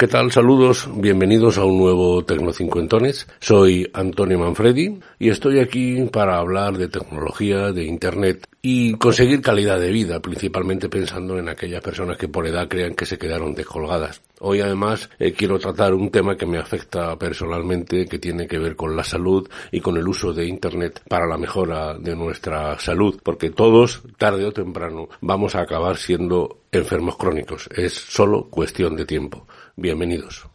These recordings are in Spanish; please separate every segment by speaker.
Speaker 1: ¿Qué tal? Saludos, bienvenidos a un nuevo Tecnocincuentones. Soy Antonio Manfredi y estoy aquí para hablar de tecnología, de Internet y conseguir calidad de vida, principalmente pensando en aquellas personas que por edad crean que se quedaron descolgadas. Hoy además eh, quiero tratar un tema que me afecta personalmente, que tiene que ver con la salud y con el uso de Internet para la mejora de nuestra salud, porque todos, tarde o temprano, vamos a acabar siendo enfermos crónicos. Es solo cuestión de tiempo. Bienvenidos.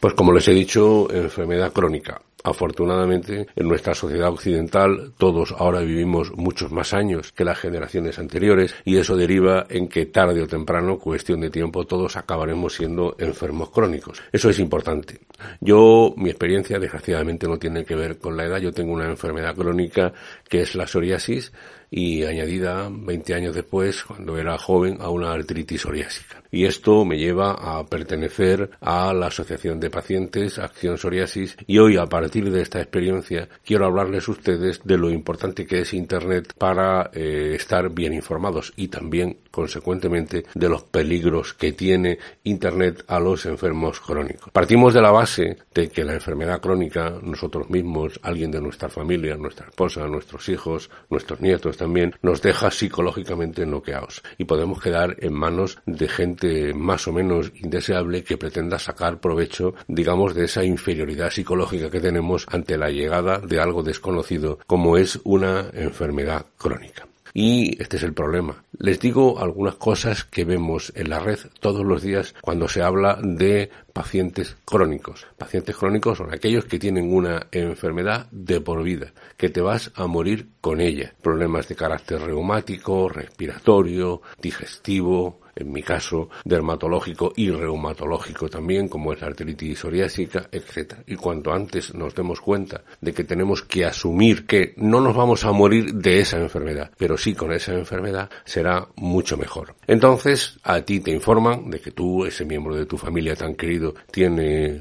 Speaker 1: Pues como les he dicho, enfermedad crónica. Afortunadamente, en nuestra sociedad occidental todos ahora vivimos muchos más años que las generaciones anteriores y eso deriva en que tarde o temprano, cuestión de tiempo, todos acabaremos siendo enfermos crónicos. Eso es importante. Yo, mi experiencia desgraciadamente no tiene que ver con la edad. Yo tengo una enfermedad crónica que es la psoriasis y añadida 20 años después, cuando era joven, a una artritis psoriásica. Y esto me lleva a pertenecer a la Asociación de Pacientes Acción Psoriasis y hoy a partir de esta experiencia quiero hablarles a ustedes de lo importante que es Internet para eh, estar bien informados y también, consecuentemente, de los peligros que tiene Internet a los enfermos crónicos. Partimos de la base de que la enfermedad crónica, nosotros mismos, alguien de nuestra familia, nuestra esposa, nuestros hijos, nuestros nietos, también nos deja psicológicamente noqueados y podemos quedar en manos de gente más o menos indeseable que pretenda sacar provecho, digamos, de esa inferioridad psicológica que tenemos ante la llegada de algo desconocido como es una enfermedad crónica. Y este es el problema. Les digo algunas cosas que vemos en la red todos los días cuando se habla de pacientes crónicos. Pacientes crónicos son aquellos que tienen una enfermedad de por vida, que te vas a morir con ella. Problemas de carácter reumático, respiratorio, digestivo, en mi caso, dermatológico y reumatológico también, como es la artritis psoriásica, etc. Y cuanto antes nos demos cuenta de que tenemos que asumir que no nos vamos a morir de esa enfermedad, pero sí con esa enfermedad, será mucho mejor. Entonces, a ti te informan de que tú, ese miembro de tu familia tan querido, tiene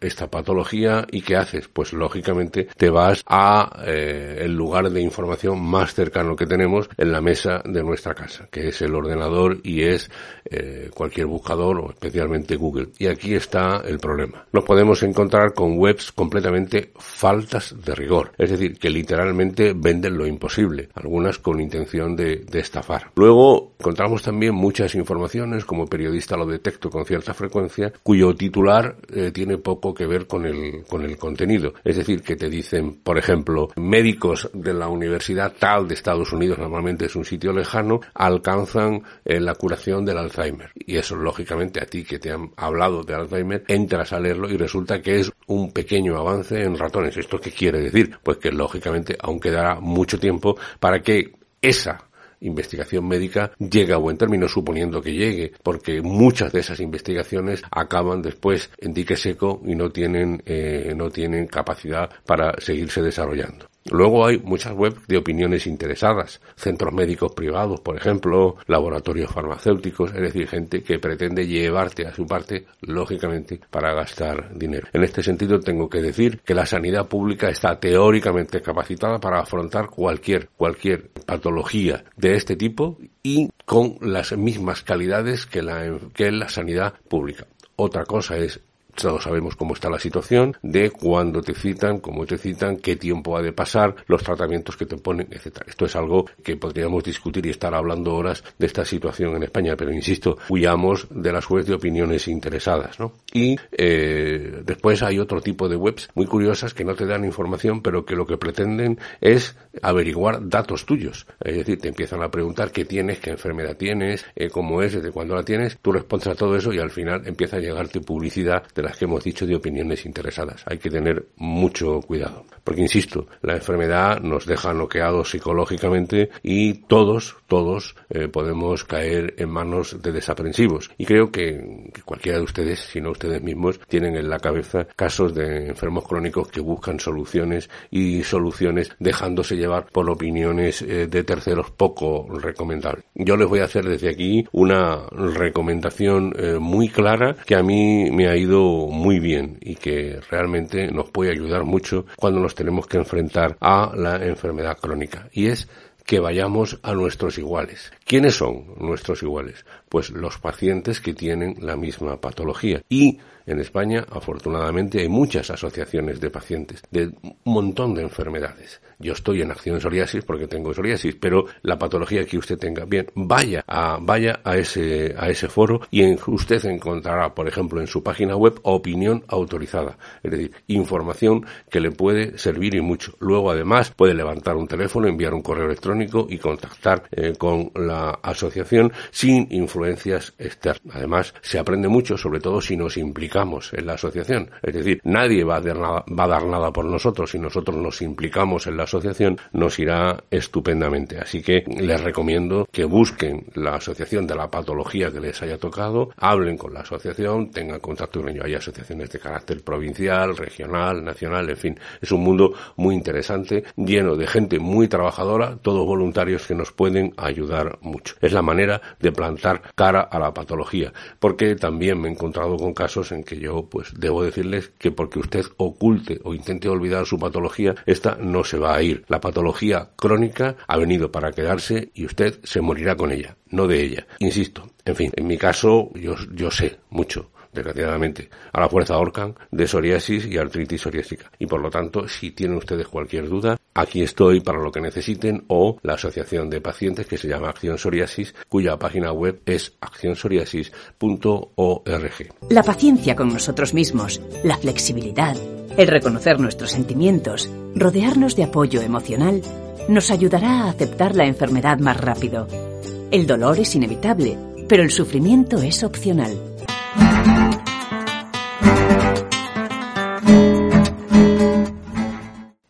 Speaker 1: esta patología y ¿qué haces? Pues lógicamente te vas a eh, el lugar de información más cercano que tenemos en la mesa de nuestra casa, que es el ordenador y es eh, cualquier buscador o especialmente Google. Y aquí está el problema. Nos podemos encontrar con webs completamente faltas de rigor, es decir, que literalmente venden lo imposible, algunas con intención de, estafar. Luego encontramos también muchas informaciones, como periodista lo detecto con cierta frecuencia, cuyo titular eh, tiene poco que ver con el, con el contenido. Es decir, que te dicen, por ejemplo, médicos de la universidad tal de Estados Unidos, normalmente es un sitio lejano, alcanzan eh, la del Alzheimer. Y eso, lógicamente, a ti que te han hablado de Alzheimer, entras a leerlo y resulta que es un pequeño avance en ratones. ¿Esto qué quiere decir? Pues que, lógicamente, aún quedará mucho tiempo para que esa investigación médica llegue a buen término, suponiendo que llegue, porque muchas de esas investigaciones acaban después en dique seco y no tienen, eh, no tienen capacidad para seguirse desarrollando. Luego hay muchas webs de opiniones interesadas, centros médicos privados, por ejemplo, laboratorios farmacéuticos, es decir, gente que pretende llevarte a su parte, lógicamente, para gastar dinero. En este sentido, tengo que decir que la sanidad pública está teóricamente capacitada para afrontar cualquier, cualquier patología de este tipo y con las mismas calidades que la, que la sanidad pública. Otra cosa es todos sabemos cómo está la situación, de cuándo te citan, cómo te citan, qué tiempo ha de pasar, los tratamientos que te ponen, etcétera. Esto es algo que podríamos discutir y estar hablando horas de esta situación en España, pero insisto, huyamos de las webs de opiniones interesadas, ¿no? Y eh, después hay otro tipo de webs muy curiosas que no te dan información, pero que lo que pretenden es averiguar datos tuyos. Es decir, te empiezan a preguntar qué tienes, qué enfermedad tienes, eh, cómo es, desde cuándo la tienes, tú respondes a todo eso y al final empieza a llegarte publicidad de las que hemos dicho de opiniones interesadas. Hay que tener mucho cuidado. Porque, insisto, la enfermedad nos deja noqueados psicológicamente y todos, todos eh, podemos caer en manos de desaprensivos. Y creo que, cualquiera de ustedes, si no ustedes mismos, tienen en la cabeza casos de enfermos crónicos que buscan soluciones y soluciones dejándose llevar por opiniones eh, de terceros poco recomendables. Yo les voy a hacer desde aquí una recomendación eh, muy clara que a mí me ha ido muy bien y que realmente nos puede ayudar mucho cuando nos tenemos que enfrentar a la enfermedad crónica. Y es que vayamos a nuestros iguales. ¿Quiénes son nuestros iguales? Pues los pacientes que tienen la misma patología y en España, afortunadamente, hay muchas asociaciones de pacientes de un montón de enfermedades. Yo estoy en acción psoriasis porque tengo psoriasis, pero la patología que usted tenga, bien, vaya a, vaya a ese, a ese foro y usted encontrará, por ejemplo, en su página web opinión autorizada, es decir, información que le puede servir y mucho. Luego, además, puede levantar un teléfono, enviar un correo electrónico y contactar eh, con la asociación sin influencias externas. Además, se aprende mucho, sobre todo si nos implicamos en la asociación. Es decir, nadie va a, dar nada, va a dar nada por nosotros. Si nosotros nos implicamos en la asociación, nos irá estupendamente. Así que les recomiendo que busquen la asociación de la patología que les haya tocado, hablen con la asociación, tengan contacto con ellos. Hay asociaciones de carácter provincial, regional, nacional, en fin. Es un mundo muy interesante, lleno de gente muy trabajadora, todos voluntarios que nos pueden ayudar mucho. Es la manera de plantar cara a la patología, porque también me he encontrado con casos en que yo pues debo decirles que porque usted oculte o intente olvidar su patología, esta no se va a ir. La patología crónica ha venido para quedarse y usted se morirá con ella, no de ella. Insisto, en fin, en mi caso yo, yo sé mucho desgraciadamente, a la fuerza Orcan de psoriasis y artritis psoriásica. Y por lo tanto, si tienen ustedes cualquier duda, aquí estoy para lo que necesiten o la asociación de pacientes que se llama Acción Psoriasis, cuya página web es accionpsoriasis.org.
Speaker 2: La paciencia con nosotros mismos, la flexibilidad, el reconocer nuestros sentimientos, rodearnos de apoyo emocional, nos ayudará a aceptar la enfermedad más rápido. El dolor es inevitable, pero el sufrimiento es opcional.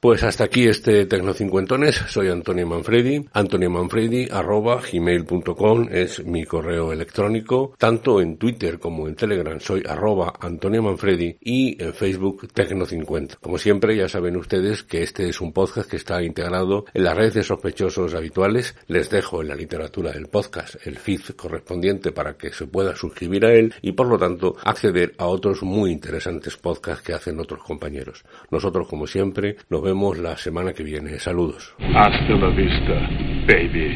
Speaker 1: Pues hasta aquí este Tecnocincuentones. Soy Antonio Manfredi. Antonio Manfredi arroba gmail.com es mi correo electrónico. Tanto en Twitter como en Telegram soy arroba Antonio Manfredi y en Facebook Tecno50. Como siempre ya saben ustedes que este es un podcast que está integrado en la red de sospechosos habituales. Les dejo en la literatura del podcast el feed correspondiente para que se pueda suscribir a él y por lo tanto acceder a otros muy interesantes podcasts que hacen otros compañeros. Nosotros como siempre nos la semana que viene. Saludos.
Speaker 3: Hasta la vista, baby.